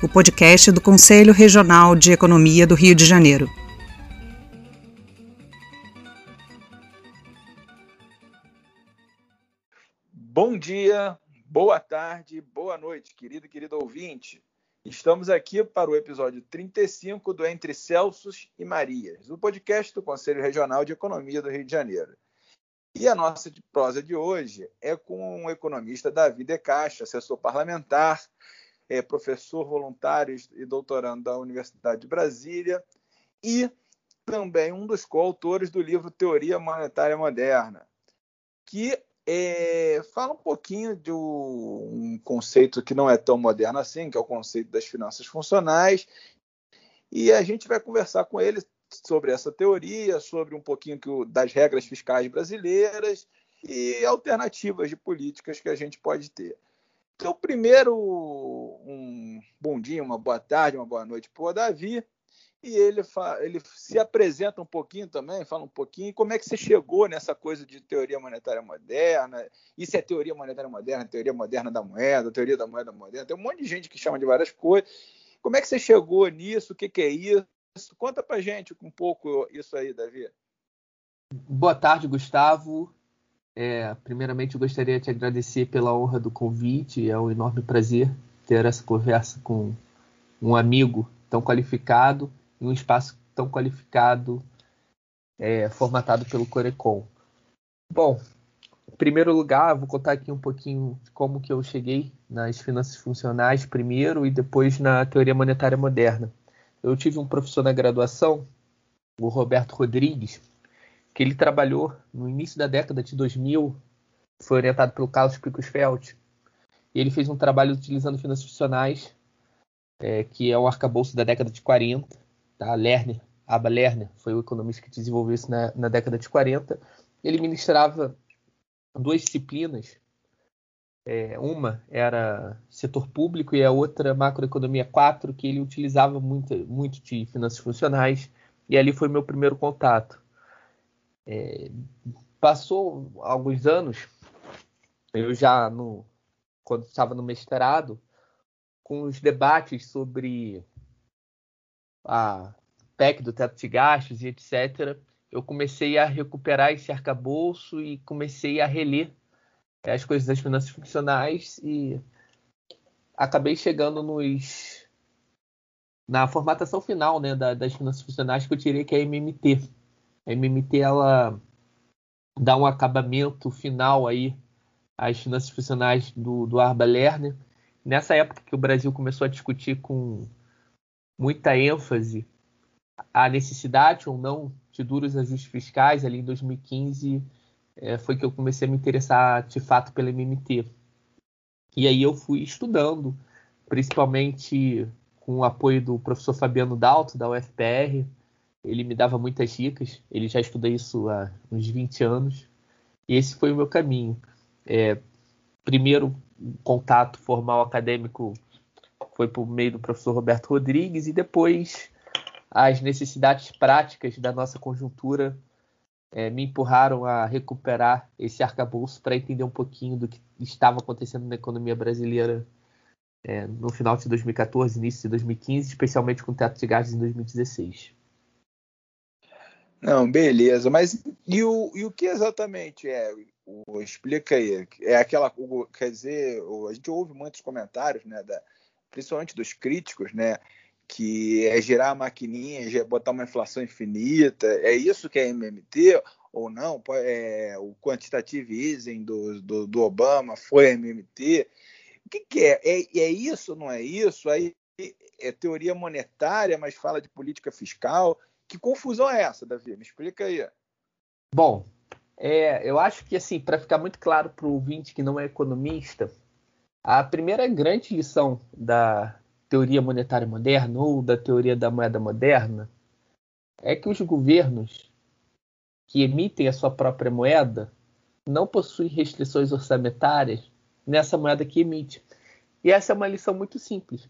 o podcast do Conselho Regional de Economia do Rio de Janeiro. Bom dia, boa tarde, boa noite, querido e querido ouvinte. Estamos aqui para o episódio 35 do Entre Celsos e Marias, o podcast do Conselho Regional de Economia do Rio de Janeiro. E a nossa prosa de hoje é com o economista Davi De Caixa, assessor parlamentar, é professor voluntário e doutorando da Universidade de Brasília e também um dos coautores do livro Teoria Monetária Moderna, que é, fala um pouquinho de um conceito que não é tão moderno assim, que é o conceito das finanças funcionais. E a gente vai conversar com ele sobre essa teoria, sobre um pouquinho das regras fiscais brasileiras e alternativas de políticas que a gente pode ter. Então, primeiro, um bom dia, uma boa tarde, uma boa noite para o Davi e ele, ele se apresenta um pouquinho também, fala um pouquinho como é que você chegou nessa coisa de teoria monetária moderna, isso é teoria monetária moderna, teoria moderna da moeda, teoria da moeda moderna, tem um monte de gente que chama de várias coisas. Como é que você chegou nisso? O que, que é isso? Conta pra gente um pouco isso aí, Davi. Boa tarde, Gustavo. É, primeiramente, eu gostaria de te agradecer pela honra do convite. É um enorme prazer ter essa conversa com um amigo tão qualificado em um espaço tão qualificado, é, formatado pelo Corecon. Bom, em primeiro lugar, vou contar aqui um pouquinho como que eu cheguei nas finanças funcionais primeiro e depois na teoria monetária moderna. Eu tive um professor na graduação, o Roberto Rodrigues, que ele trabalhou no início da década de 2000, foi orientado pelo Carlos Picosfeld, ele fez um trabalho utilizando finanças funcionais, é, que é o arcabouço da década de 40, tá? Lerner, Abba Lerner, foi o economista que desenvolveu isso na, na década de 40. Ele ministrava duas disciplinas. É, uma era setor público e a outra macroeconomia 4, que ele utilizava muito, muito de finanças funcionais. E ali foi meu primeiro contato. É, passou alguns anos, eu já no, quando estava no mestrado, com os debates sobre a PEC do teto de gastos e etc., eu comecei a recuperar esse arcabouço e comecei a reler as coisas das finanças funcionais e acabei chegando nos na formatação final né, da, das finanças funcionais que eu tirei que é MMT. A MMT ela dá um acabamento final aí às finanças funcionais do, do Arba Lerner. Nessa época que o Brasil começou a discutir com muita ênfase a necessidade ou não de duros ajustes fiscais, ali em 2015 é, foi que eu comecei a me interessar de fato pela MMT. E aí eu fui estudando, principalmente com o apoio do professor Fabiano Dalto, da UFPR. Ele me dava muitas dicas, ele já estuda isso há uns 20 anos. E esse foi o meu caminho. É, primeiro, contato formal acadêmico foi por meio do professor Roberto Rodrigues, e depois as necessidades práticas da nossa conjuntura é, me empurraram a recuperar esse arcabouço para entender um pouquinho do que estava acontecendo na economia brasileira é, no final de 2014, início de 2015, especialmente com o teto de gastos em 2016. Não, beleza, mas e o, e o que exatamente é? O, explica aí. É aquela, quer dizer, a gente ouve muitos comentários, né, da, principalmente dos críticos, né? Que é gerar a maquininha, botar uma inflação infinita. É isso que é MMT ou não? É, o quantitative easing do, do, do Obama foi MMT. O que, que é? é? É isso não é isso? Aí é teoria monetária, mas fala de política fiscal. Que confusão é essa, Davi? Me explica aí. Bom, é, eu acho que assim, para ficar muito claro para o ouvinte que não é economista, a primeira grande lição da teoria monetária moderna ou da teoria da moeda moderna é que os governos que emitem a sua própria moeda não possuem restrições orçamentárias nessa moeda que emite. E essa é uma lição muito simples.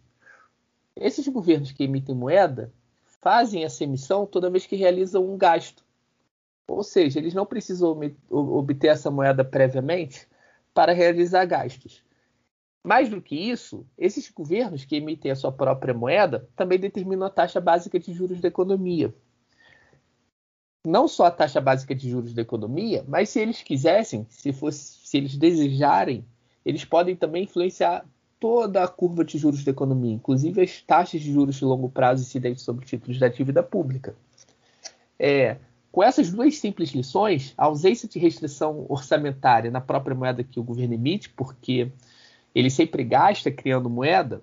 Esses governos que emitem moeda fazem essa emissão toda vez que realizam um gasto. Ou seja, eles não precisam obter essa moeda previamente para realizar gastos. Mais do que isso, esses governos que emitem a sua própria moeda também determinam a taxa básica de juros da economia. Não só a taxa básica de juros da economia, mas se eles quisessem, se, fosse, se eles desejarem, eles podem também influenciar toda a curva de juros da economia, inclusive as taxas de juros de longo prazo incidentes sobre títulos da dívida pública. É, com essas duas simples lições, a ausência de restrição orçamentária na própria moeda que o governo emite, porque ele sempre gasta criando moeda,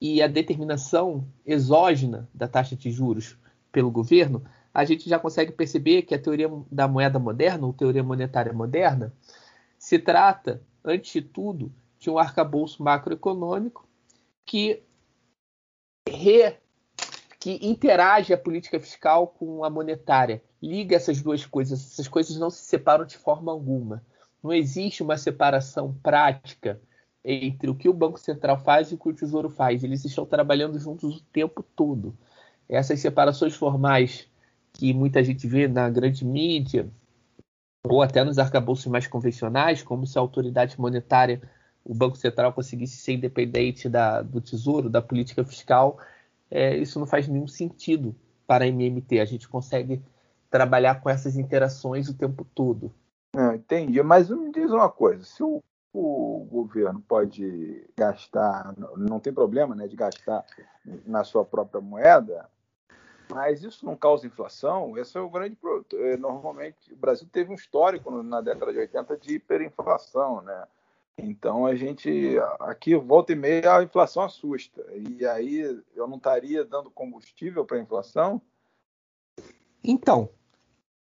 e a determinação exógena da taxa de juros pelo governo, a gente já consegue perceber que a teoria da moeda moderna, ou teoria monetária moderna, se trata, antes de tudo, de um arcabouço macroeconômico que, re, que interage a política fiscal com a monetária, liga essas duas coisas. Essas coisas não se separam de forma alguma. Não existe uma separação prática entre o que o Banco Central faz e o que o Tesouro faz. Eles estão trabalhando juntos o tempo todo. Essas separações formais que muita gente vê na grande mídia, ou até nos arcabouços mais convencionais, como se a autoridade monetária o Banco Central conseguisse ser independente da, do Tesouro, da política fiscal, é, isso não faz nenhum sentido para a MMT. A gente consegue trabalhar com essas interações o tempo todo. Não, entendi. Mas me diz uma coisa: se o, o governo pode gastar, não tem problema né, de gastar na sua própria moeda, mas isso não causa inflação? Esse é o grande produto. É, normalmente, o Brasil teve um histórico na década de 80 de hiperinflação, né? Então a gente aqui volta e meia a inflação assusta. E aí eu não estaria dando combustível para a inflação? Então,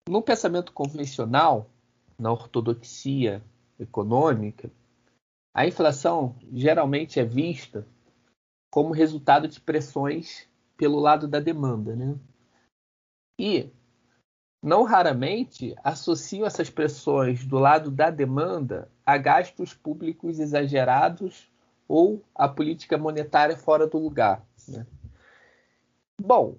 no pensamento convencional, na ortodoxia econômica, a inflação geralmente é vista como resultado de pressões pelo lado da demanda, né? E não raramente associam essas pressões do lado da demanda a gastos públicos exagerados ou a política monetária fora do lugar. Né? Bom,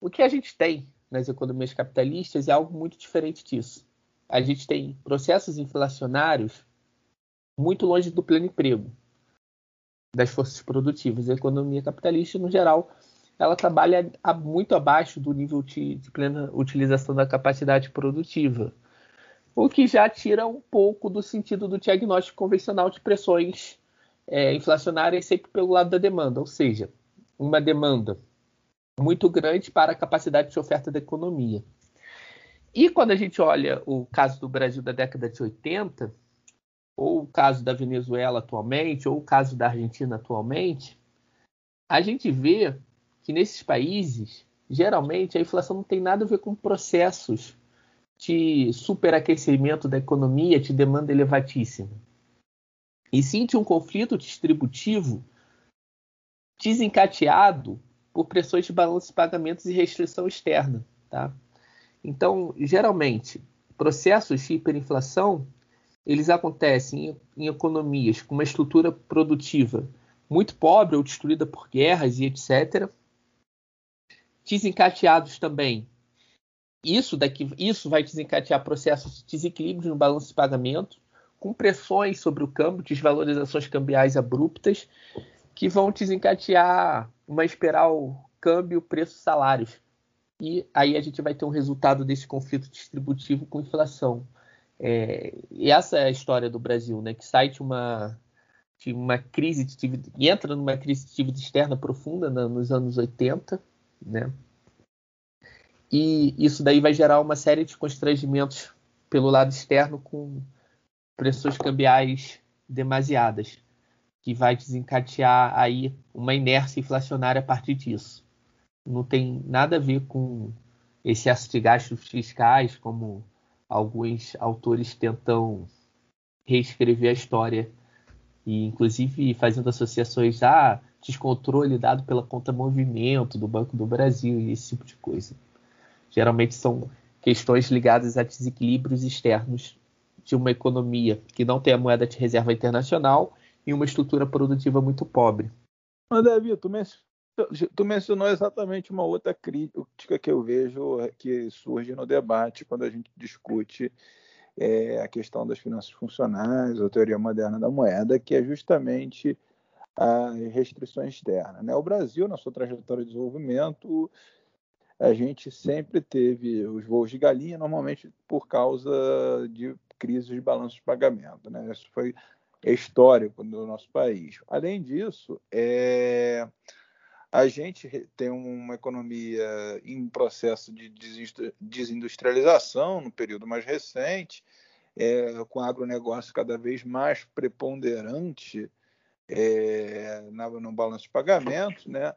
o que a gente tem nas economias capitalistas é algo muito diferente disso. A gente tem processos inflacionários muito longe do pleno emprego das forças produtivas. A economia capitalista, no geral, ela trabalha muito abaixo do nível de, de plena utilização da capacidade produtiva, o que já tira um pouco do sentido do diagnóstico convencional de pressões é, inflacionárias sempre pelo lado da demanda, ou seja, uma demanda muito grande para a capacidade de oferta da economia. E quando a gente olha o caso do Brasil da década de 80, ou o caso da Venezuela atualmente, ou o caso da Argentina atualmente, a gente vê que nesses países, geralmente, a inflação não tem nada a ver com processos de superaquecimento da economia, de demanda elevadíssima. E de um conflito distributivo desencadeado por pressões de balanço de pagamentos e restrição externa. Tá? Então, geralmente, processos de hiperinflação eles acontecem em, em economias com uma estrutura produtiva muito pobre ou destruída por guerras e etc desencadeados também. Isso daqui, isso vai desencadear processos de desequilíbrio no balanço de pagamento, com pressões sobre o câmbio, desvalorizações cambiais abruptas, que vão desencadear uma espiral câmbio, preço, salários. E aí a gente vai ter um resultado desse conflito distributivo com inflação. É, e essa é a história do Brasil, né, que sai de uma, de uma crise de dívida, entra numa crise de dívida externa profunda né, nos anos 80, né? E isso daí vai gerar uma série de constrangimentos pelo lado externo com pressões cambiais demasiadas, que vai desencadear aí uma inércia inflacionária a partir disso. Não tem nada a ver com excesso de gastos fiscais, como alguns autores tentam reescrever a história e inclusive fazendo associações ah, descontrole dado pela conta movimento do Banco do Brasil e esse tipo de coisa. Geralmente são questões ligadas a desequilíbrios externos de uma economia que não tem a moeda de reserva internacional e uma estrutura produtiva muito pobre. Mas, Davi, tu, men tu mencionou exatamente uma outra crítica que eu vejo que surge no debate quando a gente discute é, a questão das finanças funcionais, a teoria moderna da moeda, que é justamente as restrições externas. Né? O Brasil, na sua trajetória de desenvolvimento, a gente sempre teve os voos de galinha, normalmente por causa de crises de balanço de pagamento. Né? Isso foi histórico no nosso país. Além disso, é... a gente tem uma economia em processo de desindustrialização no período mais recente, é... com agronegócio cada vez mais preponderante é... no balanço de pagamentos, né?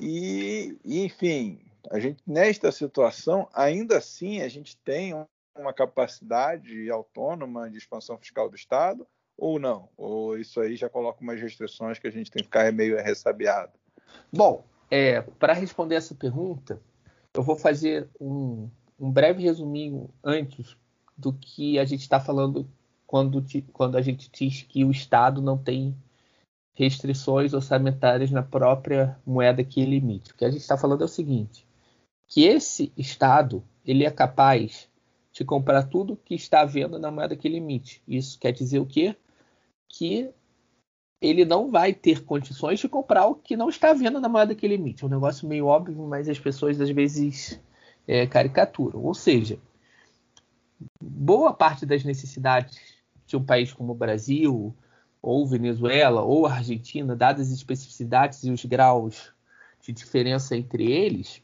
E, enfim, a gente nesta situação, ainda assim, a gente tem uma capacidade autônoma de expansão fiscal do Estado ou não? Ou isso aí já coloca umas restrições que a gente tem que ficar meio ressabiado? Bom, é, para responder essa pergunta, eu vou fazer um, um breve resuminho antes do que a gente está falando quando, quando a gente diz que o Estado não tem restrições orçamentárias na própria moeda que ele emite. O que a gente está falando é o seguinte: que esse Estado ele é capaz de comprar tudo que está à venda na moeda que ele emite. Isso quer dizer o quê? Que ele não vai ter condições de comprar o que não está à venda na moeda que ele emite. É um negócio meio óbvio, mas as pessoas às vezes é, caricaturam. Ou seja, boa parte das necessidades de um país como o Brasil, ou Venezuela, ou Argentina, dadas as especificidades e os graus de diferença entre eles,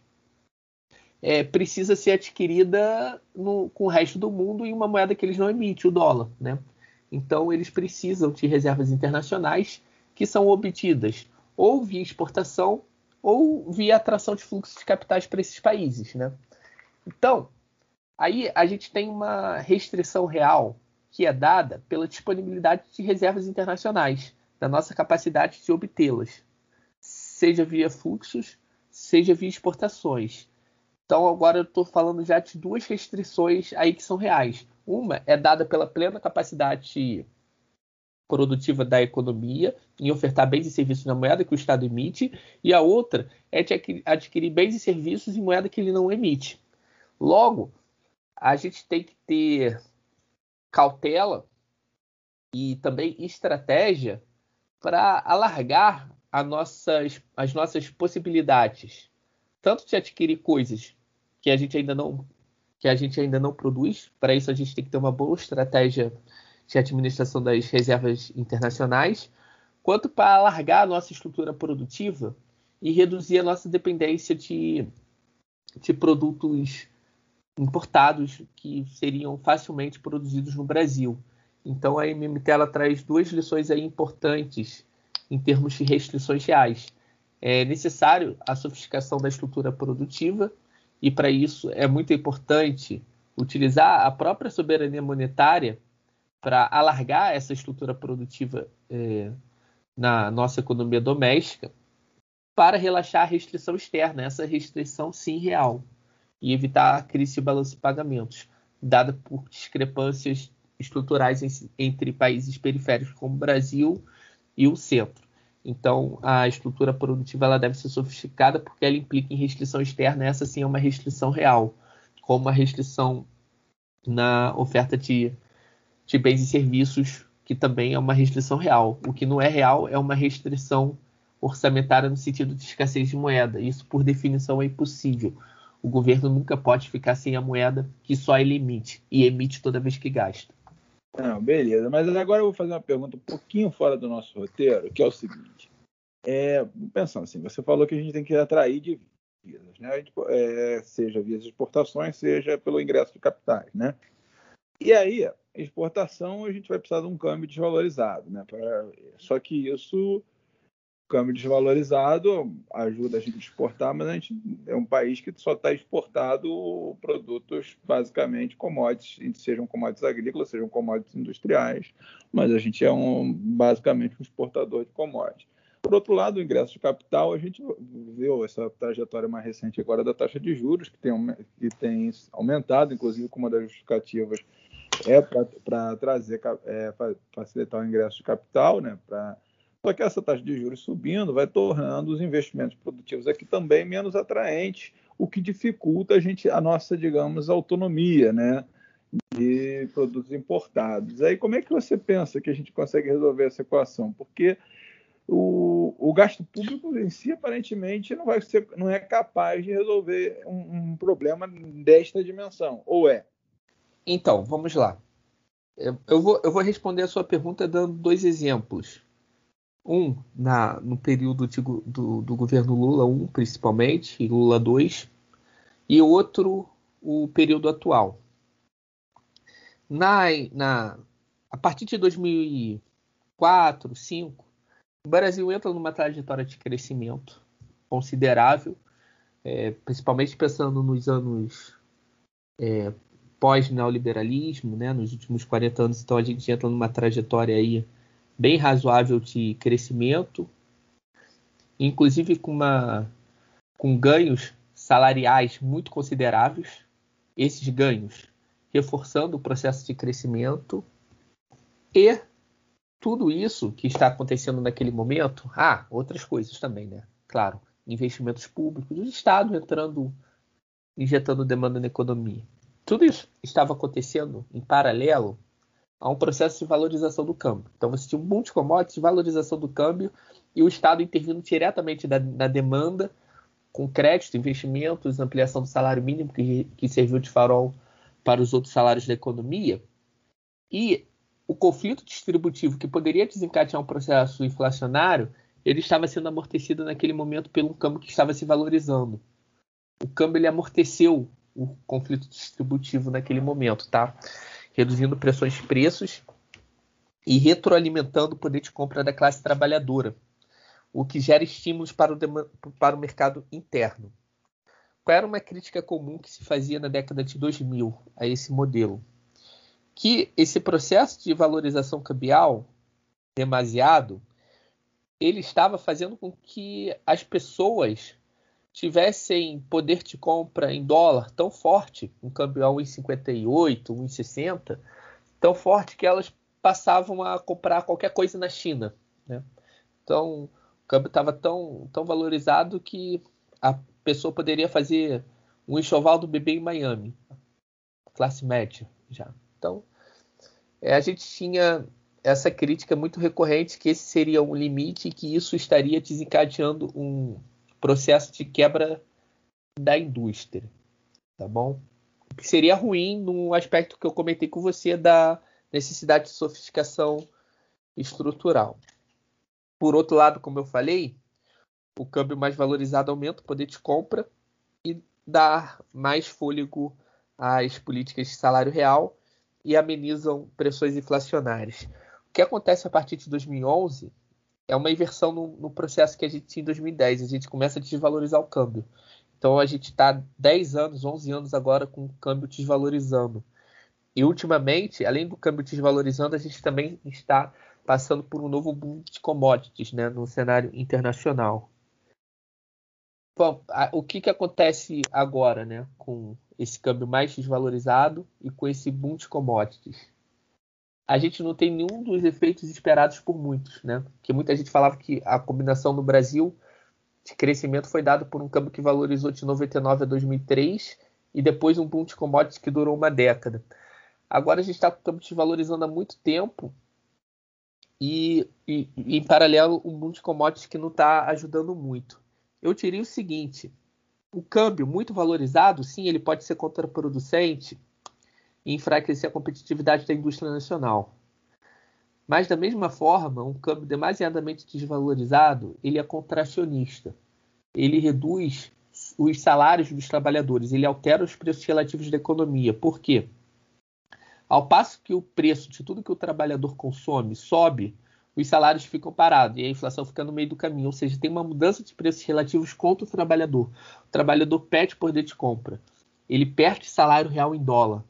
é, precisa ser adquirida no, com o resto do mundo em uma moeda que eles não emitem, o dólar. Né? Então, eles precisam de reservas internacionais que são obtidas ou via exportação ou via atração de fluxos de capitais para esses países. Né? Então, aí a gente tem uma restrição real que é dada pela disponibilidade de reservas internacionais, da nossa capacidade de obtê-las, seja via fluxos, seja via exportações. Então agora eu estou falando já de duas restrições aí que são reais. Uma é dada pela plena capacidade produtiva da economia em ofertar bens e serviços na moeda que o Estado emite, e a outra é de adquirir bens e serviços em moeda que ele não emite. Logo, a gente tem que ter cautela e também estratégia para alargar nossas, as nossas possibilidades tanto de adquirir coisas que a gente ainda não que a gente ainda não produz. Para isso a gente tem que ter uma boa estratégia de administração das reservas internacionais, quanto para alargar a nossa estrutura produtiva e reduzir a nossa dependência de, de produtos importados que seriam facilmente produzidos no Brasil. Então a MMT ela traz duas lições aí importantes em termos de restrições reais é necessário a sofisticação da estrutura produtiva e para isso é muito importante utilizar a própria soberania monetária para alargar essa estrutura produtiva é, na nossa economia doméstica para relaxar a restrição externa, essa restrição sim real, e evitar a crise de balanço de pagamentos, dada por discrepâncias estruturais entre países periféricos como o Brasil e o centro. Então, a estrutura produtiva ela deve ser sofisticada porque ela implica em restrição externa. Essa sim é uma restrição real, como uma restrição na oferta de, de bens e serviços, que também é uma restrição real. O que não é real é uma restrição orçamentária no sentido de escassez de moeda. Isso, por definição, é impossível. O governo nunca pode ficar sem a moeda que só ele emite, e emite toda vez que gasta. Não, beleza. Mas agora eu vou fazer uma pergunta um pouquinho fora do nosso roteiro, que é o seguinte. É, pensando assim, você falou que a gente tem que atrair divisas, né? Gente, é, seja via exportações, seja pelo ingresso de capitais, né? E aí, exportação, a gente vai precisar de um câmbio desvalorizado, né? Pra, só que isso câmbio desvalorizado ajuda a gente a exportar, mas a gente é um país que só está exportado produtos basicamente commodities, sejam commodities agrícolas, sejam commodities industriais, mas a gente é um, basicamente um exportador de commodities. Por outro lado, o ingresso de capital, a gente viu essa trajetória mais recente agora da taxa de juros, que tem, que tem aumentado, inclusive com uma das justificativas é para trazer, é, facilitar o ingresso de capital, né? Pra, só que essa taxa de juros subindo vai tornando os investimentos produtivos aqui também menos atraentes, o que dificulta a gente a nossa, digamos, autonomia, né? De produtos importados. Aí como é que você pensa que a gente consegue resolver essa equação? Porque o, o gasto público em si aparentemente não vai ser, não é capaz de resolver um, um problema desta dimensão, ou é? Então, vamos lá. Eu vou, eu vou responder a sua pergunta dando dois exemplos. Um, na, no período de, do, do governo Lula 1, principalmente, e Lula 2, e outro, o período atual. Na, na, a partir de 2004, 2005, o Brasil entra numa trajetória de crescimento considerável, é, principalmente pensando nos anos é, pós-neoliberalismo, né, nos últimos 40 anos, então a gente entra numa trajetória aí bem razoável de crescimento, inclusive com, uma, com ganhos salariais muito consideráveis, esses ganhos reforçando o processo de crescimento e tudo isso que está acontecendo naquele momento, ah, outras coisas também, né? Claro, investimentos públicos, o Estado entrando, injetando demanda na economia. Tudo isso estava acontecendo em paralelo a um processo de valorização do câmbio. Então você tinha um monte de commodities, valorização do câmbio e o Estado intervindo diretamente na, na demanda com crédito, investimentos, ampliação do salário mínimo que, que serviu de farol para os outros salários da economia. E o conflito distributivo que poderia desencadear um processo inflacionário, ele estava sendo amortecido naquele momento pelo câmbio que estava se valorizando. O câmbio ele amorteceu o conflito distributivo naquele momento, tá? Reduzindo pressões de preços e retroalimentando o poder de compra da classe trabalhadora, o que gera estímulos para o, para o mercado interno. Qual era uma crítica comum que se fazia na década de 2000 a esse modelo? que esse processo de valorização cambial demasiado ele estava fazendo com que as pessoas tivessem poder de compra em dólar tão forte, um câmbio a 1,58, 1,60, tão forte que elas passavam a comprar qualquer coisa na China. Né? Então, o câmbio estava tão, tão valorizado que a pessoa poderia fazer um enxoval do bebê em Miami, classe média já. Então, é, a gente tinha essa crítica muito recorrente que esse seria um limite e que isso estaria desencadeando um processo de quebra da indústria, tá bom? O que seria ruim no aspecto que eu comentei com você da necessidade de sofisticação estrutural. Por outro lado, como eu falei, o câmbio mais valorizado aumenta o poder de compra e dá mais fôlego às políticas de salário real e amenizam pressões inflacionárias. O que acontece a partir de 2011 é uma inversão no, no processo que a gente tinha em 2010. A gente começa a desvalorizar o câmbio. Então a gente está 10 anos, 11 anos agora com o câmbio desvalorizando. E ultimamente, além do câmbio desvalorizando, a gente também está passando por um novo boom de commodities né, no cenário internacional. Bom, o que, que acontece agora né, com esse câmbio mais desvalorizado e com esse boom de commodities. A gente não tem nenhum dos efeitos esperados por muitos, né? Porque muita gente falava que a combinação no Brasil de crescimento foi dado por um câmbio que valorizou de 99 a 2003 e depois um boom de commodities que durou uma década. Agora a gente está com o câmbio desvalorizando há muito tempo e, e, e, em paralelo um boom de commodities que não está ajudando muito. Eu diria o seguinte: o câmbio muito valorizado, sim, ele pode ser contraproducente e enfraquecer a competitividade da indústria nacional. Mas, da mesma forma, um câmbio demasiadamente desvalorizado, ele é contracionista. Ele reduz os salários dos trabalhadores, ele altera os preços relativos da economia. Por quê? Ao passo que o preço de tudo que o trabalhador consome sobe, os salários ficam parados e a inflação fica no meio do caminho. Ou seja, tem uma mudança de preços relativos contra o trabalhador. O trabalhador perde poder de compra. Ele perde salário real em dólar.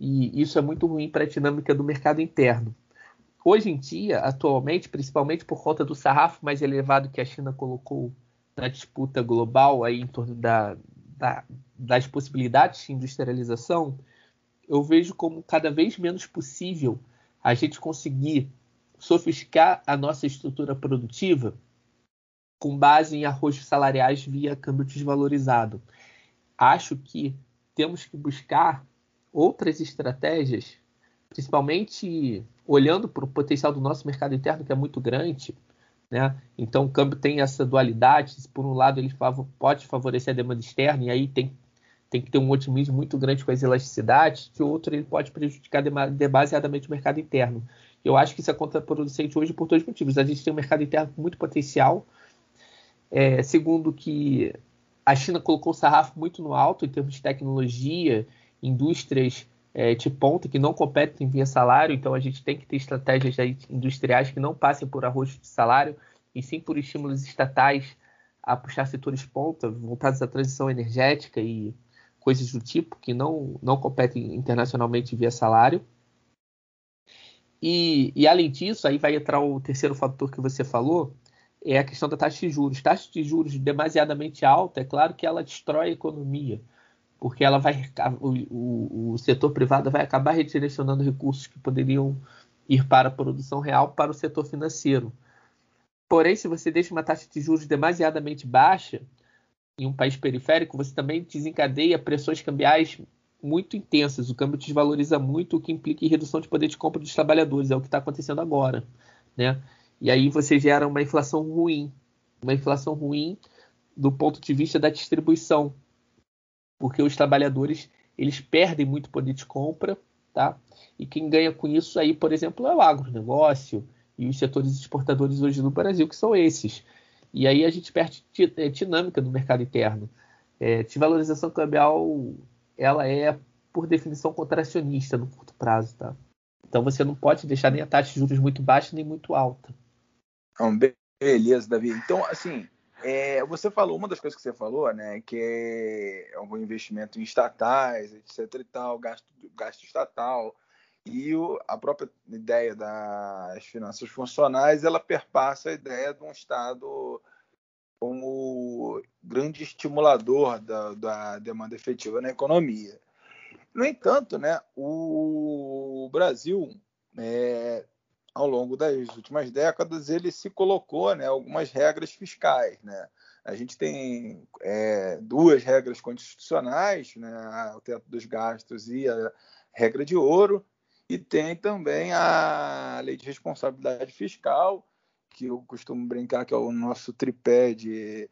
E isso é muito ruim para a dinâmica do mercado interno. hoje em dia, atualmente, principalmente por conta do sarrafo mais elevado que a China colocou na disputa global aí em torno da, da, das possibilidades de industrialização, eu vejo como cada vez menos possível a gente conseguir sofisticar a nossa estrutura produtiva com base em arrojos salariais via câmbio desvalorizado. Acho que temos que buscar outras estratégias, principalmente olhando para o potencial do nosso mercado interno, que é muito grande. Né? Então, o câmbio tem essa dualidade. Por um lado, ele pode favorecer a demanda externa, e aí tem, tem que ter um otimismo muito grande com as elasticidades, que o outro ele pode prejudicar demasiadamente o mercado interno. Eu acho que isso é contraproducente hoje por dois motivos. A gente tem um mercado interno com muito potencial. É, segundo, que a China colocou o sarrafo muito no alto em termos de tecnologia, indústrias é, de ponta que não competem via salário, então a gente tem que ter estratégias industriais que não passem por arroz de salário, e sim por estímulos estatais a puxar setores ponta, voltados à transição energética e coisas do tipo, que não, não competem internacionalmente via salário. E, e, além disso, aí vai entrar o terceiro fator que você falou, é a questão da taxa de juros. Taxa de juros demasiadamente alta, é claro que ela destrói a economia, porque ela vai o, o, setor privado vai acabar redirecionando recursos que poderiam ir para a produção real para o setor financeiro. Porém, se você deixa uma taxa de juros demasiadamente baixa em um país periférico, você também desencadeia pressões cambiais muito intensas. O câmbio desvaloriza muito, o que implica em redução de poder de compra dos trabalhadores. É o que está acontecendo agora, né? E aí você gera uma inflação ruim, uma inflação ruim do ponto de vista da distribuição, porque os trabalhadores eles perdem muito poder de compra, tá? E quem ganha com isso aí, por exemplo, é o agronegócio e os setores exportadores hoje no Brasil, que são esses. E aí a gente perde é, dinâmica no mercado interno. É, desvalorização cambial, ela é, por definição, contracionista no curto prazo, tá? Então você não pode deixar nem a taxa de juros muito baixa nem muito alta. Beleza, Davi. Então, assim, é, você falou, uma das coisas que você falou, né, que é algum investimento em estatais, etc e tal, gasto, gasto estatal, e o, a própria ideia das finanças funcionais, ela perpassa a ideia de um Estado como grande estimulador da, da demanda efetiva na economia. No entanto, né, o Brasil é, ao longo das últimas décadas, ele se colocou né, algumas regras fiscais. Né? A gente tem é, duas regras constitucionais, né, o teto dos gastos e a regra de ouro, e tem também a lei de responsabilidade fiscal, que eu costumo brincar que é o nosso tripé de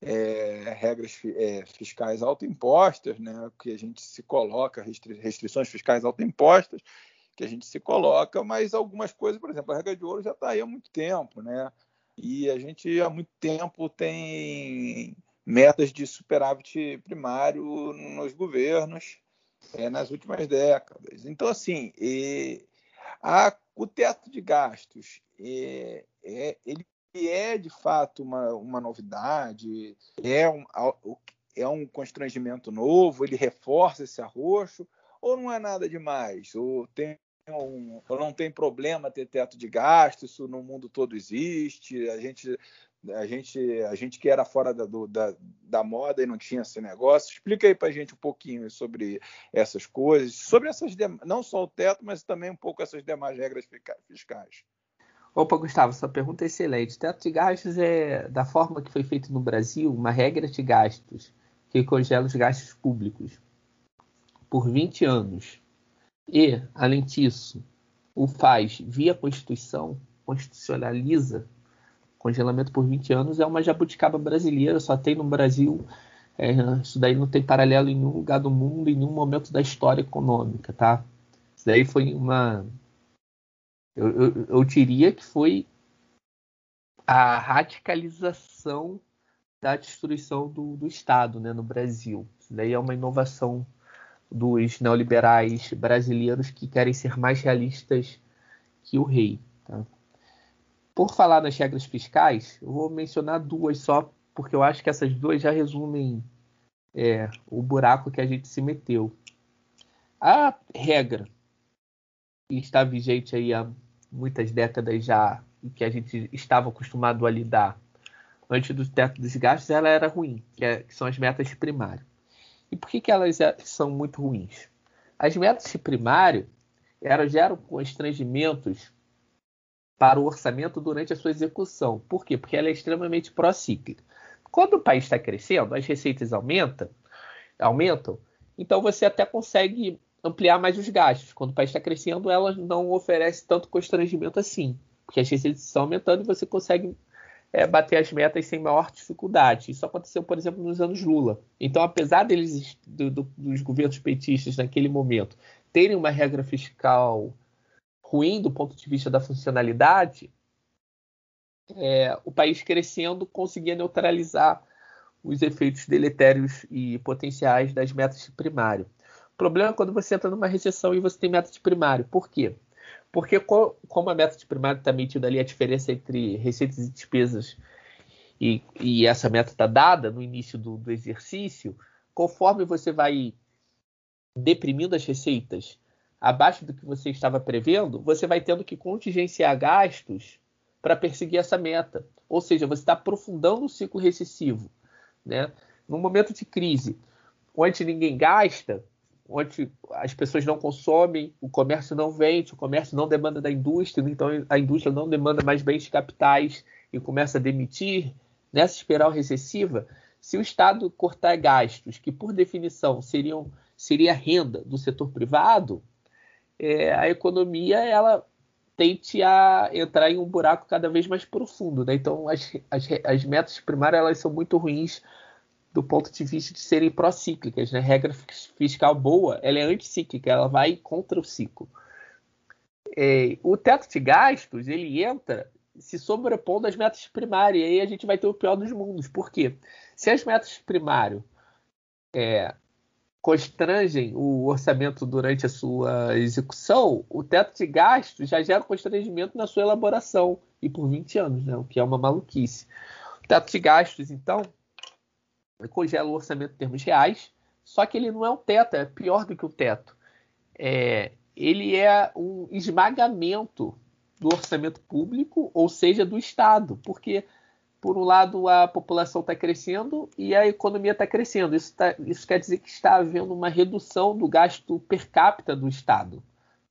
é, regras é, fiscais autoimpostas, né, que a gente se coloca, restri restrições fiscais autoimpostas, que a gente se coloca, mas algumas coisas, por exemplo, a regra de ouro já está aí há muito tempo, né? E a gente há muito tempo tem metas de superávit primário nos governos é, nas últimas décadas. Então, assim, é, a, o teto de gastos, é, é, ele é de fato uma, uma novidade, é um, é um constrangimento novo, ele reforça esse arroxo, ou não é nada demais? Ou tem um, não tem problema ter teto de gasto, isso no mundo todo existe. A gente, a gente, a gente que era fora da, do, da, da moda e não tinha esse negócio. Explica aí para a gente um pouquinho sobre essas coisas, sobre essas não só o teto, mas também um pouco essas demais regras fiscais. Opa, Gustavo, sua pergunta é excelente. Teto de gastos é, da forma que foi feito no Brasil, uma regra de gastos que congela os gastos públicos por 20 anos e, além disso, o faz via Constituição, constitucionaliza congelamento por 20 anos, é uma jabuticaba brasileira, só tem no Brasil. É, isso daí não tem paralelo em nenhum lugar do mundo, em nenhum momento da história econômica, tá? Isso daí foi uma. Eu, eu, eu diria que foi a radicalização da destruição do, do Estado né, no Brasil. Isso daí é uma inovação dos neoliberais brasileiros que querem ser mais realistas que o rei. Tá? Por falar nas regras fiscais, eu vou mencionar duas só, porque eu acho que essas duas já resumem é, o buraco que a gente se meteu. A regra que está vigente aí há muitas décadas já, que a gente estava acostumado a lidar antes do teto dos gastos, ela era ruim, que, é, que são as metas de primário. E por que, que elas é, são muito ruins? As metas de primário geram constrangimentos para o orçamento durante a sua execução. Por quê? Porque ela é extremamente pró-cíclica. Quando o país está crescendo, as receitas aumentam, aumentam, então você até consegue ampliar mais os gastos. Quando o país está crescendo, ela não oferece tanto constrangimento assim, porque as receitas estão aumentando e você consegue é, bater as metas sem maior dificuldade. Isso aconteceu, por exemplo, nos anos Lula. Então, apesar deles do, do, dos governos petistas naquele momento terem uma regra fiscal ruim do ponto de vista da funcionalidade, é, o país crescendo conseguia neutralizar os efeitos deletérios e potenciais das metas de primário. O problema é quando você entra numa recessão e você tem meta de primário. Por quê? Porque como a meta de primário está metida ali a diferença entre receitas e despesas e, e essa meta está dada no início do, do exercício, conforme você vai deprimindo as receitas abaixo do que você estava prevendo, você vai tendo que contingenciar gastos para perseguir essa meta. Ou seja, você está aprofundando o ciclo recessivo. Né? No momento de crise, onde ninguém gasta, onde as pessoas não consomem, o comércio não vende, o comércio não demanda da indústria, então a indústria não demanda mais bens capitais e começa a demitir, nessa espiral recessiva, se o Estado cortar gastos que, por definição, seriam seria renda do setor privado, é, a economia ela tente a entrar em um buraco cada vez mais profundo. Né? Então, as, as, as metas primárias elas são muito ruins do ponto de vista de serem pró-cíclicas. Né? Regra fiscal boa ela é anticíclica, ela vai contra o ciclo. É, o teto de gastos ele entra se sobrepondo às metas primárias, e aí a gente vai ter o pior dos mundos. Por quê? Se as metas primárias é, constrangem o orçamento durante a sua execução, o teto de gastos já gera constrangimento na sua elaboração, e por 20 anos, né? o que é uma maluquice. O teto de gastos, então, congela o orçamento em termos reais, só que ele não é um teto, é pior do que o teto. É, ele é um esmagamento do orçamento público, ou seja, do Estado, porque por um lado, a população está crescendo e a economia está crescendo. Isso, tá, isso, quer dizer que está havendo uma redução do gasto per capita do Estado,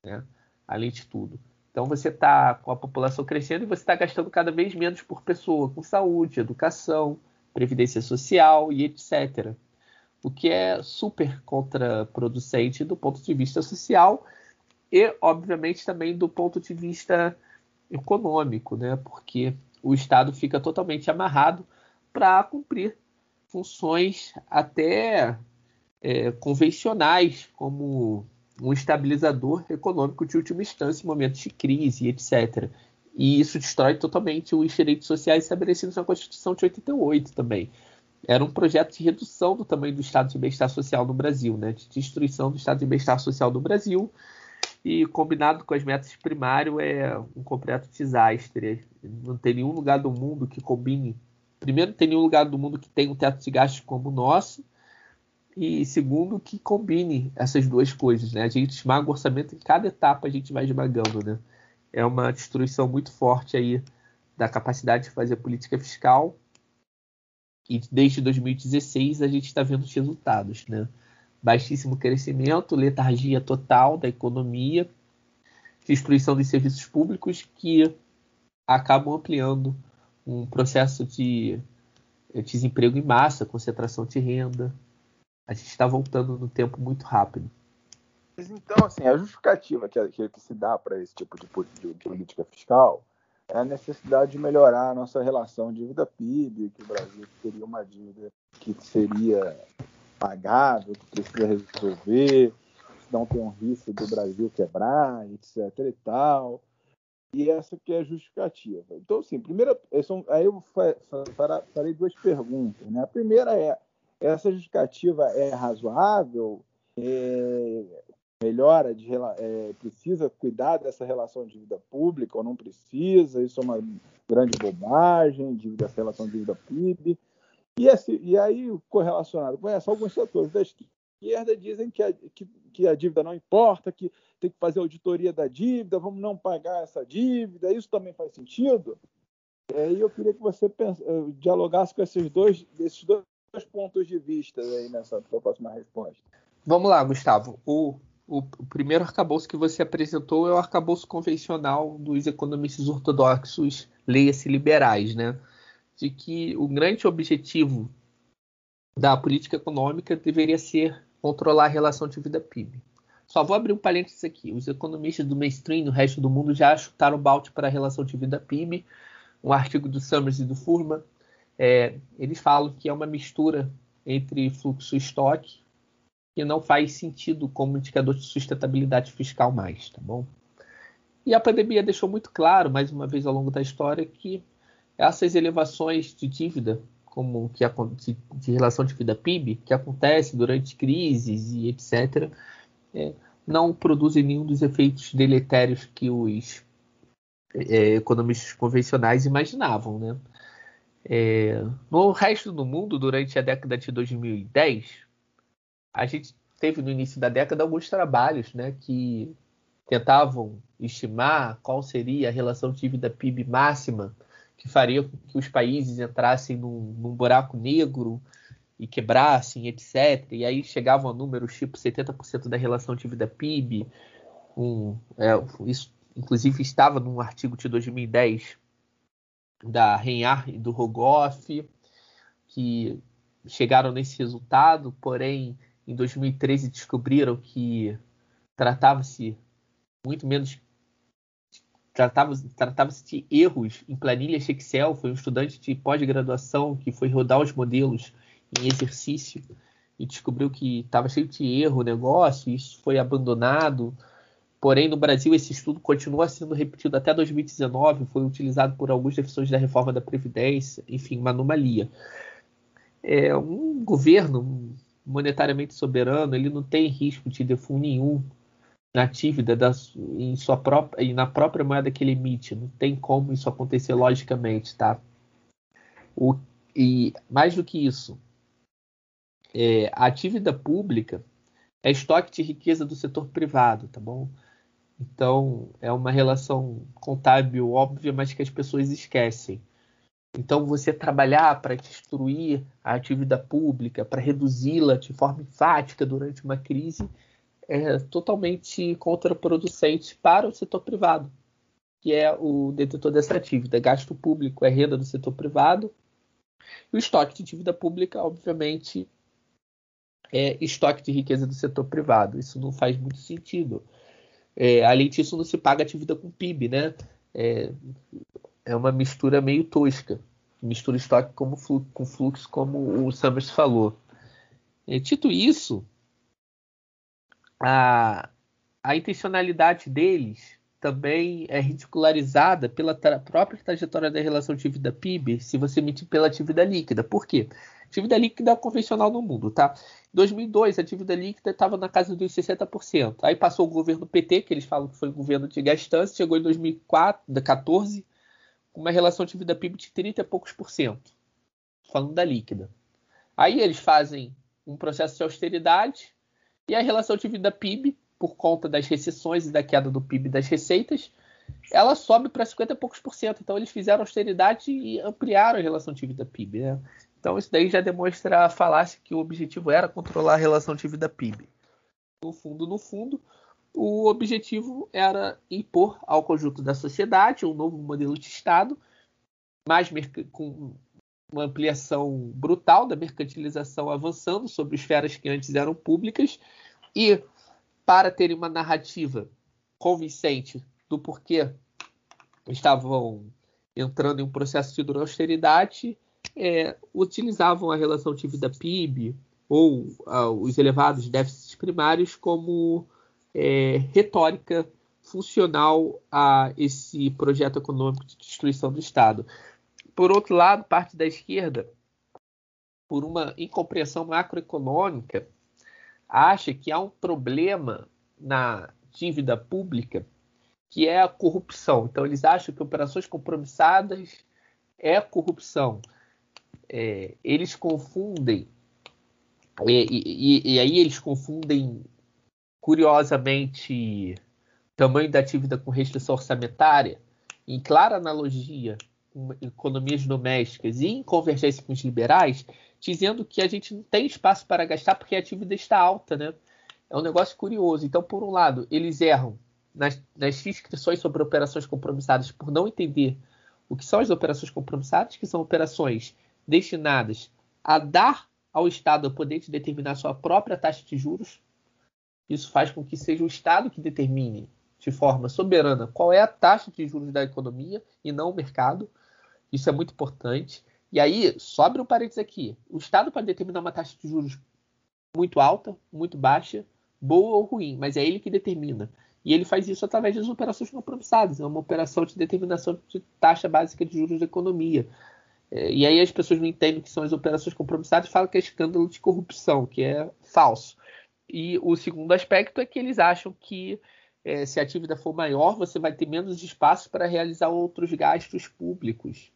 né? além de tudo. Então, você está com a população crescendo e você está gastando cada vez menos por pessoa, com saúde, educação, previdência social e etc. O que é super contraproducente do ponto de vista social e, obviamente, também do ponto de vista econômico, né? porque o Estado fica totalmente amarrado para cumprir funções até é, convencionais, como um estabilizador econômico de última instância em momentos de crise, etc. E isso destrói totalmente os direitos sociais estabelecidos na Constituição de 88 também. Era um projeto de redução do tamanho do Estado de bem-estar social no Brasil, né? de destruição do Estado de bem-estar social no Brasil, e combinado com as metas primário é um completo desastre. Não tem nenhum lugar do mundo que combine. Primeiro, não tem nenhum lugar do mundo que tenha um teto de gastos como o nosso. E segundo, que combine essas duas coisas. Né? A gente esmaga o orçamento em cada etapa, a gente vai esmagando. Né? É uma destruição muito forte aí da capacidade de fazer política fiscal. E desde 2016 a gente está vendo os resultados. Né? baixíssimo crescimento, letargia total da economia, destruição dos serviços públicos que acabam ampliando um processo de desemprego em massa, concentração de renda. A gente está voltando no tempo muito rápido. Mas então, assim, a justificativa que, que, que se dá para esse tipo de, de, política fiscal é a necessidade de melhorar a nossa relação dívida-PIB, que o Brasil teria uma dívida que seria pagável, que precisa resolver, não tem um risco do Brasil quebrar, etc. e tal. E essa que é a justificativa. Então, assim, primeira, aí eu farei duas perguntas. Né? A primeira é, essa justificativa é razoável? É, melhora de é, precisa cuidar dessa relação de dívida pública ou não precisa? Isso é uma grande bobagem, dívida, relação de dívida PIB. E, esse, e aí, correlacionado com essa, alguns setores da esquerda dizem que a, que, que a dívida não importa, que tem que fazer auditoria da dívida, vamos não pagar essa dívida. Isso também faz sentido? E aí eu queria que você pense, eh, dialogasse com esses dois, esses dois pontos de vista aí nessa sua próxima resposta. Vamos lá, Gustavo. O, o, o, primeiro arcabouço que você apresentou é o arcabouço convencional dos economistas ortodoxos, leia-se liberais, né? De que o grande objetivo da política econômica deveria ser controlar a relação de vida PIB. Só vou abrir um parênteses aqui. Os economistas do mainstream no resto do mundo já chutaram o balde para a relação de vida PIB. Um artigo do Summers e do Furman, é, eles falam que é uma mistura entre fluxo estoque que não faz sentido como indicador de sustentabilidade fiscal mais, tá bom? E a pandemia deixou muito claro, mais uma vez ao longo da história, que essas elevações de dívida, como que de, de relação de vida PIB, que acontece durante crises e etc., é, não produzem nenhum dos efeitos deletérios que os é, economistas convencionais imaginavam, né? É, no resto do mundo, durante a década de 2010, a gente teve no início da década alguns trabalhos né, que tentavam estimar qual seria a relação dívida-PIB máxima que faria com que os países entrassem num, num buraco negro e quebrassem, etc. E aí chegavam a números tipo 70% da relação dívida-PIB. Um, é, isso, inclusive, estava num artigo de 2010 da Reinhard e do Rogoff, que chegaram nesse resultado, porém, em 2013 descobriram que tratava-se muito menos tratava-se tratava de erros em planilhas Excel. Foi um estudante de pós-graduação que foi rodar os modelos em exercício e descobriu que estava cheio de erro o negócio, isso foi abandonado. Porém, no Brasil, esse estudo continua sendo repetido até 2019, foi utilizado por alguns defensores da reforma da Previdência, enfim, uma anomalia. É, um governo monetariamente soberano, ele não tem risco de default nenhum na dívida da, em sua própria, e na própria moeda que ele emite. Não tem como isso acontecer logicamente, tá? O, e mais do que isso, é, a dívida pública é estoque de riqueza do setor privado, tá bom? Então, é uma relação contábil óbvia, mas que as pessoas esquecem. Então, você trabalhar para destruir a atividade pública, para reduzi-la de forma enfática durante uma crise, é totalmente contraproducente para o setor privado, que é o detentor dessa dívida. Gasto público é renda do setor privado, e o estoque de dívida pública, obviamente, é estoque de riqueza do setor privado. Isso não faz muito sentido. É, além disso, não se paga a dívida com PIB, né? É, é uma mistura meio tosca. Mistura estoque como com fluxo, como o Summers falou. E, dito isso, a, a intencionalidade deles também é ridicularizada pela tra própria trajetória da relação dívida-PIB se você medir pela atividade líquida. Por quê? Dívida líquida é convencional no mundo, tá? Em 2002, a dívida líquida estava na casa dos 60%. Aí passou o governo PT, que eles falam que foi o governo de gastança, chegou em 2014 com uma relação de dívida PIB de 30 e poucos por cento, falando da líquida. Aí eles fazem um processo de austeridade e a relação de dívida PIB, por conta das recessões e da queda do PIB das receitas, ela sobe para 50 e poucos por cento. Então eles fizeram austeridade e ampliaram a relação de dívida PIB. Né? Então isso daí já demonstra a falácia que o objetivo era controlar a relação de dívida PIB. No fundo, no fundo, o objetivo era impor ao conjunto da sociedade um novo modelo de Estado, mais com uma ampliação brutal da mercantilização avançando sobre esferas que antes eram públicas. E para terem uma narrativa convincente do porquê estavam entrando em um processo de dura austeridade, é, utilizavam a relação dívida PIB ou uh, os elevados déficits primários como é, retórica funcional a esse projeto econômico de destruição do Estado. Por outro lado, parte da esquerda, por uma incompreensão macroeconômica, acha que há um problema na dívida pública que é a corrupção. Então, eles acham que operações compromissadas é corrupção. É, eles confundem E, e, e aí eles confundem, curiosamente, tamanho da dívida com restrição orçamentária, em clara analogia com economias domésticas e em convergência com os liberais, dizendo que a gente não tem espaço para gastar porque a dívida está alta, né? É um negócio curioso. Então, por um lado, eles erram nas, nas inscrições sobre operações compromissadas por não entender o que são as operações compromissadas, que são operações destinadas a dar ao Estado o poder de determinar sua própria taxa de juros. Isso faz com que seja o Estado que determine de forma soberana qual é a taxa de juros da economia e não o mercado. Isso é muito importante. E aí, sobre um parênteses aqui: o Estado pode determinar uma taxa de juros muito alta, muito baixa, boa ou ruim, mas é ele que determina. E ele faz isso através das operações compromissadas. É uma operação de determinação de taxa básica de juros da economia. É, e aí as pessoas não entendem o que são as operações compromissadas e falam que é escândalo de corrupção, que é falso. E o segundo aspecto é que eles acham que é, se a dívida for maior, você vai ter menos espaço para realizar outros gastos públicos.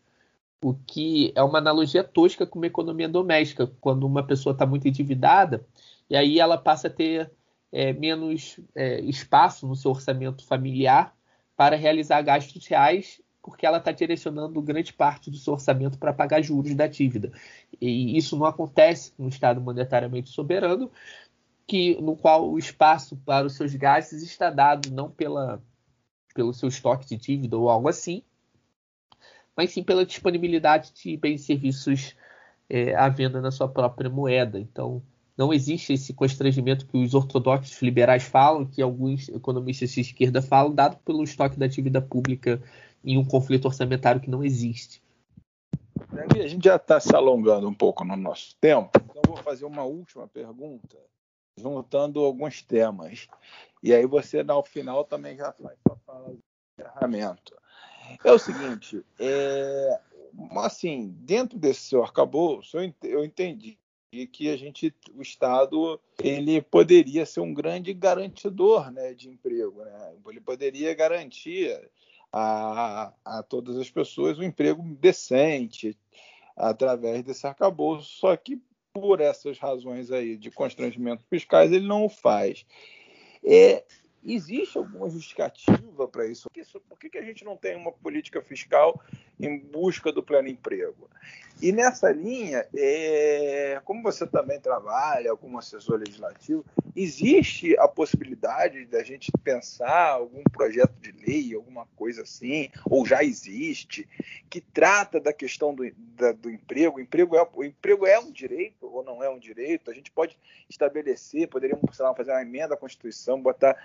O que é uma analogia tosca com uma economia doméstica, quando uma pessoa está muito endividada, e aí ela passa a ter é, menos é, espaço no seu orçamento familiar para realizar gastos reais, porque ela está direcionando grande parte do seu orçamento para pagar juros da dívida. E isso não acontece no Estado monetariamente soberano, que no qual o espaço para os seus gastos está dado não pela, pelo seu estoque de dívida ou algo assim, mas sim pela disponibilidade de bens e serviços é, à venda na sua própria moeda. Então, não existe esse constrangimento que os ortodoxos liberais falam, que alguns economistas de esquerda falam, dado pelo estoque da dívida pública em um conflito orçamentário que não existe. A gente já está se alongando um pouco no nosso tempo, então vou fazer uma última pergunta juntando alguns temas. E aí você, no final, também já faz para falar do encerramento. É o seguinte, é, assim, dentro desse seu arcabouço, eu entendi que a gente, o Estado, ele poderia ser um grande garantidor né, de emprego. Né? Ele poderia garantir a, a todas as pessoas um emprego decente através desse arcabouço. Só que por essas razões aí de constrangimentos fiscais, ele não o faz. É, existe alguma justificativa para isso? Por que, que a gente não tem uma política fiscal em busca do pleno emprego? E nessa linha, é, como você também trabalha como assessor legislativo, existe a possibilidade da gente pensar algum projeto de lei, alguma coisa assim, ou já existe, que trata da questão do, da, do emprego. O emprego, é, o emprego é um direito ou não é um direito? A gente pode estabelecer, poderíamos lá, fazer uma emenda à Constituição, botar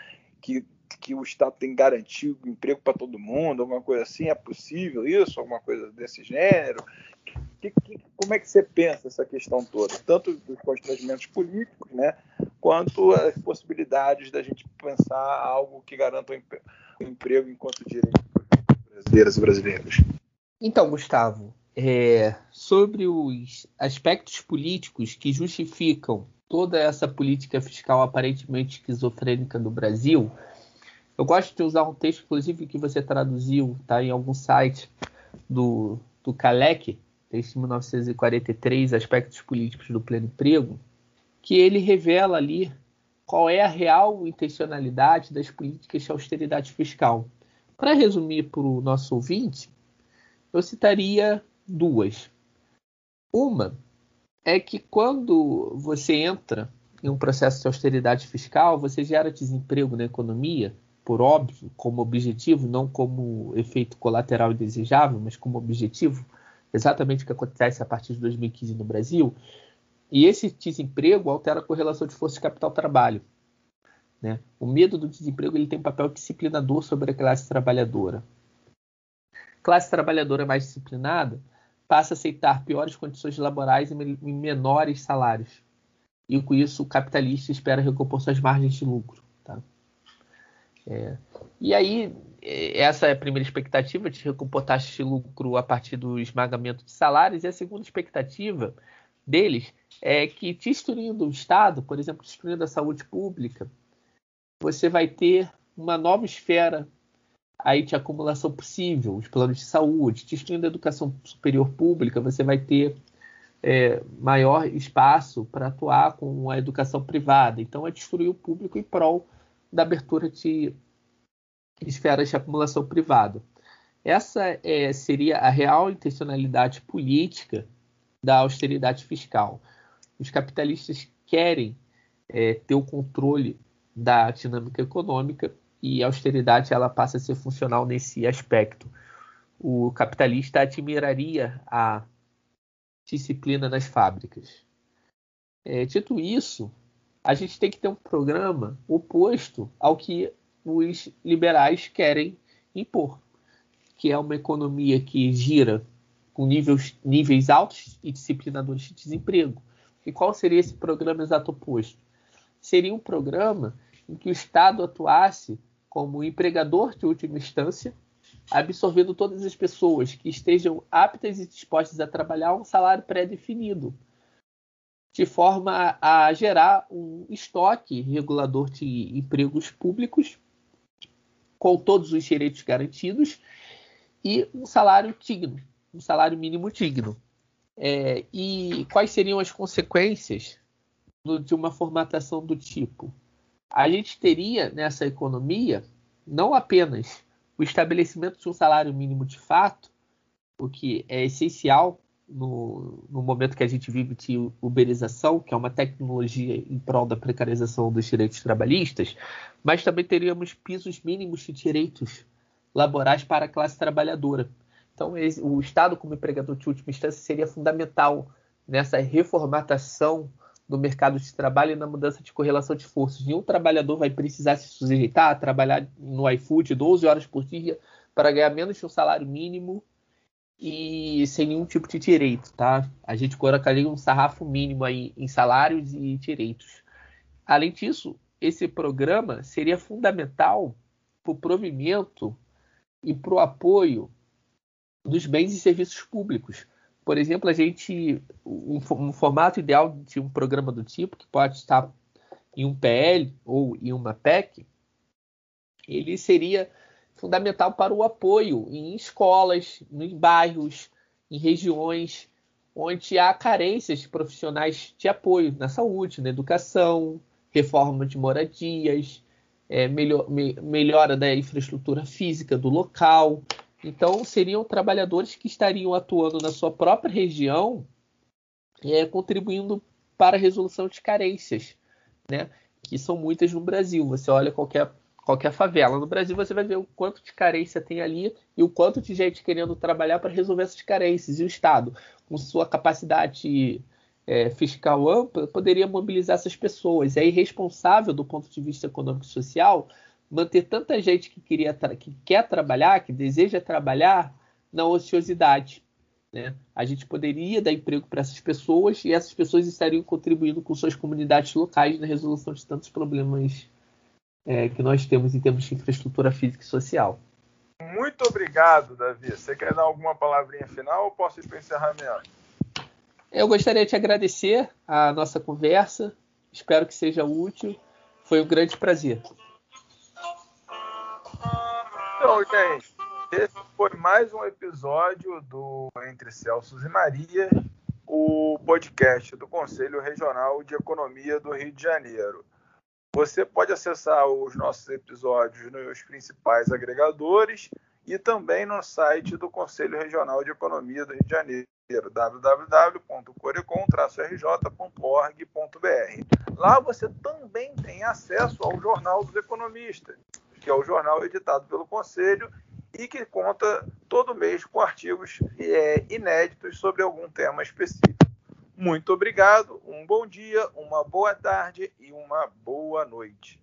que, que o Estado tem que garantir emprego para todo mundo, alguma coisa assim, é possível isso, alguma coisa desse gênero? Que, que, como é que você pensa essa questão toda, tanto dos constrangimentos políticos, né, quanto as possibilidades da gente pensar algo que garanta o emprego enquanto direito brasileiras e brasileiros? Então, Gustavo, é, sobre os aspectos políticos que justificam toda essa política fiscal aparentemente esquizofrênica do Brasil, eu gosto de usar um texto, inclusive, que você traduziu, tá em algum site do, do Kalec, texto de 1943, Aspectos Políticos do Pleno Emprego, que ele revela ali qual é a real intencionalidade das políticas de austeridade fiscal. Para resumir para o nosso ouvinte, eu citaria duas. Uma é que quando você entra em um processo de austeridade fiscal, você gera desemprego na economia, por óbvio, como objetivo, não como efeito colateral indesejável, mas como objetivo, exatamente o que acontece a partir de 2015 no Brasil. E esse desemprego altera a correlação de força de capital-trabalho. Né? O medo do desemprego ele tem um papel disciplinador sobre a classe trabalhadora. classe trabalhadora mais disciplinada passa a aceitar piores condições laborais e menores salários. E com isso o capitalista espera recompor suas margens de lucro. Tá? É. E aí, é, essa é a primeira expectativa de recompor taxas de lucro a partir do esmagamento de salários, e a segunda expectativa deles é que, destruindo o Estado, por exemplo, destruindo a saúde pública, você vai ter uma nova esfera aí de acumulação possível, os planos de saúde, destruindo a educação superior pública, você vai ter é, maior espaço para atuar com a educação privada. Então, é destruir o público em prol da abertura de esferas de acumulação privada. Essa é, seria a real intencionalidade política da austeridade fiscal. Os capitalistas querem é, ter o controle da dinâmica econômica e a austeridade ela passa a ser funcional nesse aspecto. O capitalista admiraria a disciplina nas fábricas. É, dito isso, a gente tem que ter um programa oposto ao que os liberais querem impor, que é uma economia que gira com níveis, níveis altos e disciplinadores de desemprego. E qual seria esse programa exato oposto? Seria um programa em que o Estado atuasse como empregador de última instância, absorvendo todas as pessoas que estejam aptas e dispostas a trabalhar um salário pré-definido, de forma a gerar um estoque regulador de empregos públicos com todos os direitos garantidos e um salário digno, um salário mínimo digno. É, e quais seriam as consequências do, de uma formatação do tipo? A gente teria nessa economia não apenas o estabelecimento de um salário mínimo de fato, o que é essencial no, no, momento que a gente vive de uberização, que é uma tecnologia em prol da precarização dos direitos trabalhistas, mas também teríamos pisos mínimos de direitos laborais para a classe trabalhadora. Então, o Estado, como empregador de última instância, seria fundamental nessa reformatação do mercado de trabalho e na mudança de correlação de forças. Nenhum trabalhador vai precisar se sujeitar a trabalhar no iFood 12 horas por dia para ganhar menos de um salário mínimo e sem nenhum tipo de direito, tá? A gente colocaria um sarrafo mínimo aí em salários e direitos. Além disso, esse programa seria fundamental para o provimento e para o apoio dos bens e serviços públicos. Por exemplo, a gente um, um, formato ideal de um programa do tipo que pode estar em um PL ou em uma PEC, ele seria fundamental para o apoio em escolas, em bairros, em regiões onde há carências de profissionais de apoio na saúde, na educação, reforma de moradias, é, melhor, me, melhora da infraestrutura física do local. Então, seriam trabalhadores que estariam atuando na sua própria região, é, contribuindo para a resolução de carências, né? que são muitas no Brasil. Você olha qualquer, qualquer favela no Brasil, você vai ver o quanto de carência tem ali e o quanto de gente querendo trabalhar para resolver essas carências. E o Estado, com sua capacidade é, fiscal ampla, poderia mobilizar essas pessoas. É irresponsável, do ponto de vista econômico e social, manter tanta gente que, queria que quer trabalhar, que deseja trabalhar, na ociosidade. Né? A gente poderia dar emprego para essas pessoas e essas pessoas estariam contribuindo com suas comunidades locais na resolução de tantos problemas é, que nós temos em termos de infraestrutura física e social. Muito obrigado, Davi. Você quer dar alguma palavrinha final ou posso ir para o encerramento? Eu gostaria de te agradecer a nossa conversa. Espero que seja útil. Foi um grande prazer. Então, gente, esse foi mais um episódio do Entre Celso e Maria, o podcast do Conselho Regional de Economia do Rio de Janeiro. Você pode acessar os nossos episódios nos principais agregadores e também no site do Conselho Regional de Economia do Rio de Janeiro, www.corecon-rj.org.br. Lá você também tem acesso ao Jornal dos Economistas que é o jornal editado pelo Conselho e que conta todo mês com artigos é, inéditos sobre algum tema específico. Muito obrigado, um bom dia, uma boa tarde e uma boa noite.